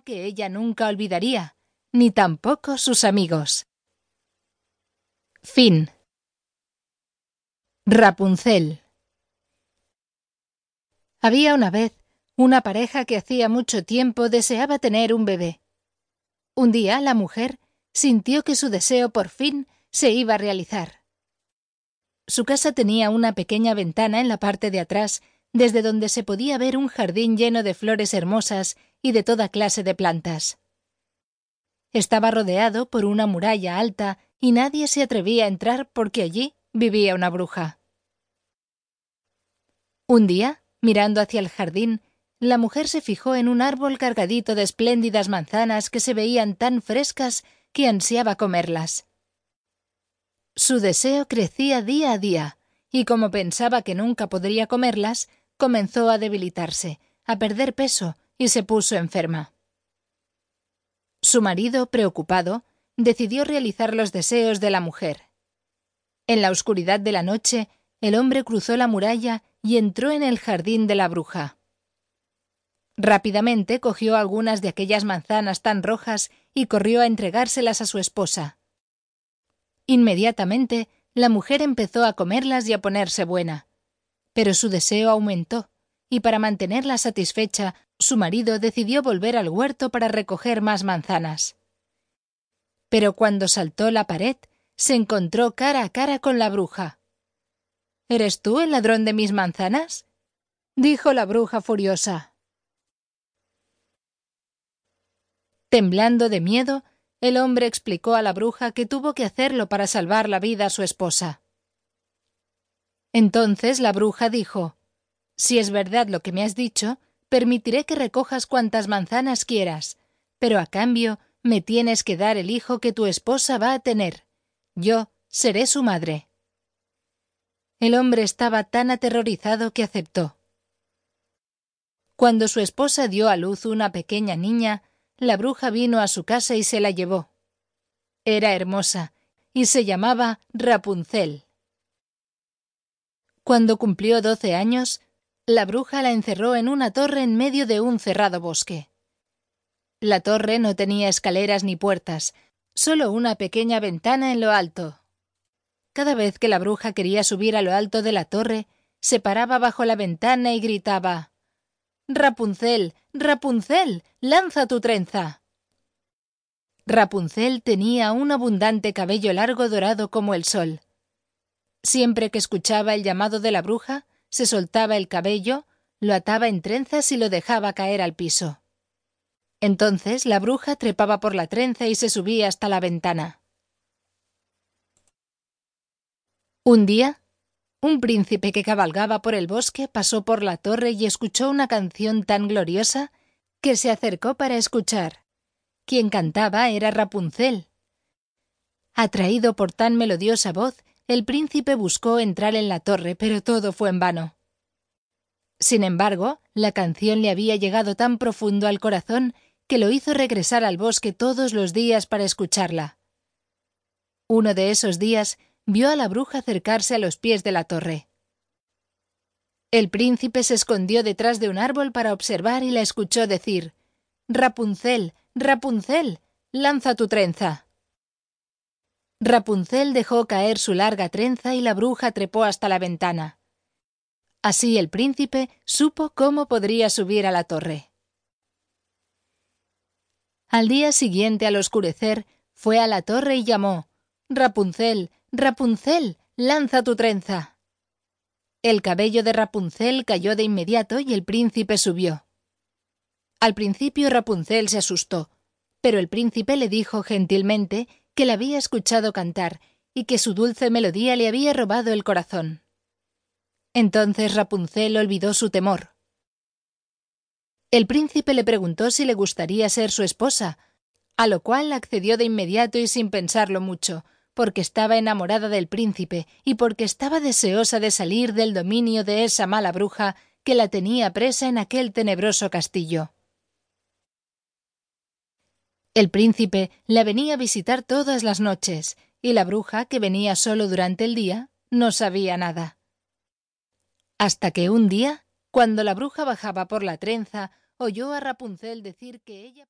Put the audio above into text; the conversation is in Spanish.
que ella nunca olvidaría, ni tampoco sus amigos. Fin. Rapunzel. Había una vez una pareja que hacía mucho tiempo deseaba tener un bebé. Un día la mujer sintió que su deseo por fin se iba a realizar. Su casa tenía una pequeña ventana en la parte de atrás, desde donde se podía ver un jardín lleno de flores hermosas y de toda clase de plantas. Estaba rodeado por una muralla alta y nadie se atrevía a entrar porque allí vivía una bruja. Un día, mirando hacia el jardín, la mujer se fijó en un árbol cargadito de espléndidas manzanas que se veían tan frescas que ansiaba comerlas. Su deseo crecía día a día, y como pensaba que nunca podría comerlas, comenzó a debilitarse, a perder peso, y se puso enferma. Su marido, preocupado, decidió realizar los deseos de la mujer. En la oscuridad de la noche, el hombre cruzó la muralla y entró en el jardín de la bruja. Rápidamente cogió algunas de aquellas manzanas tan rojas y corrió a entregárselas a su esposa. Inmediatamente, la mujer empezó a comerlas y a ponerse buena. Pero su deseo aumentó, y para mantenerla satisfecha, su marido decidió volver al huerto para recoger más manzanas. Pero cuando saltó la pared, se encontró cara a cara con la bruja. ¿Eres tú el ladrón de mis manzanas? dijo la bruja furiosa. Temblando de miedo, el hombre explicó a la bruja que tuvo que hacerlo para salvar la vida a su esposa. Entonces la bruja dijo Si es verdad lo que me has dicho, permitiré que recojas cuantas manzanas quieras, pero a cambio me tienes que dar el hijo que tu esposa va a tener. Yo seré su madre. El hombre estaba tan aterrorizado que aceptó. Cuando su esposa dio a luz una pequeña niña, la bruja vino a su casa y se la llevó. Era hermosa, y se llamaba Rapunzel. Cuando cumplió doce años, la bruja la encerró en una torre en medio de un cerrado bosque. La torre no tenía escaleras ni puertas, solo una pequeña ventana en lo alto. Cada vez que la bruja quería subir a lo alto de la torre, se paraba bajo la ventana y gritaba Rapunzel, Rapunzel, lanza tu trenza. Rapunzel tenía un abundante cabello largo dorado como el sol. Siempre que escuchaba el llamado de la bruja, se soltaba el cabello, lo ataba en trenzas y lo dejaba caer al piso. Entonces la bruja trepaba por la trenza y se subía hasta la ventana. Un día, un príncipe que cabalgaba por el bosque pasó por la torre y escuchó una canción tan gloriosa que se acercó para escuchar. Quien cantaba era Rapunzel. Atraído por tan melodiosa voz, el príncipe buscó entrar en la torre, pero todo fue en vano. Sin embargo, la canción le había llegado tan profundo al corazón que lo hizo regresar al bosque todos los días para escucharla. Uno de esos días vio a la bruja acercarse a los pies de la torre. El príncipe se escondió detrás de un árbol para observar y la escuchó decir Rapunzel, Rapunzel, lanza tu trenza. Rapunzel dejó caer su larga trenza y la bruja trepó hasta la ventana. Así el príncipe supo cómo podría subir a la torre. Al día siguiente, al oscurecer, fue a la torre y llamó Rapunzel, Rapunzel, lanza tu trenza. El cabello de Rapunzel cayó de inmediato y el príncipe subió. Al principio Rapunzel se asustó, pero el príncipe le dijo gentilmente que la había escuchado cantar y que su dulce melodía le había robado el corazón. Entonces Rapunzel olvidó su temor. El príncipe le preguntó si le gustaría ser su esposa, a lo cual accedió de inmediato y sin pensarlo mucho, porque estaba enamorada del príncipe y porque estaba deseosa de salir del dominio de esa mala bruja que la tenía presa en aquel tenebroso castillo. El príncipe la venía a visitar todas las noches, y la bruja, que venía solo durante el día, no sabía nada. Hasta que un día, cuando la bruja bajaba por la trenza, oyó a Rapunzel decir que ella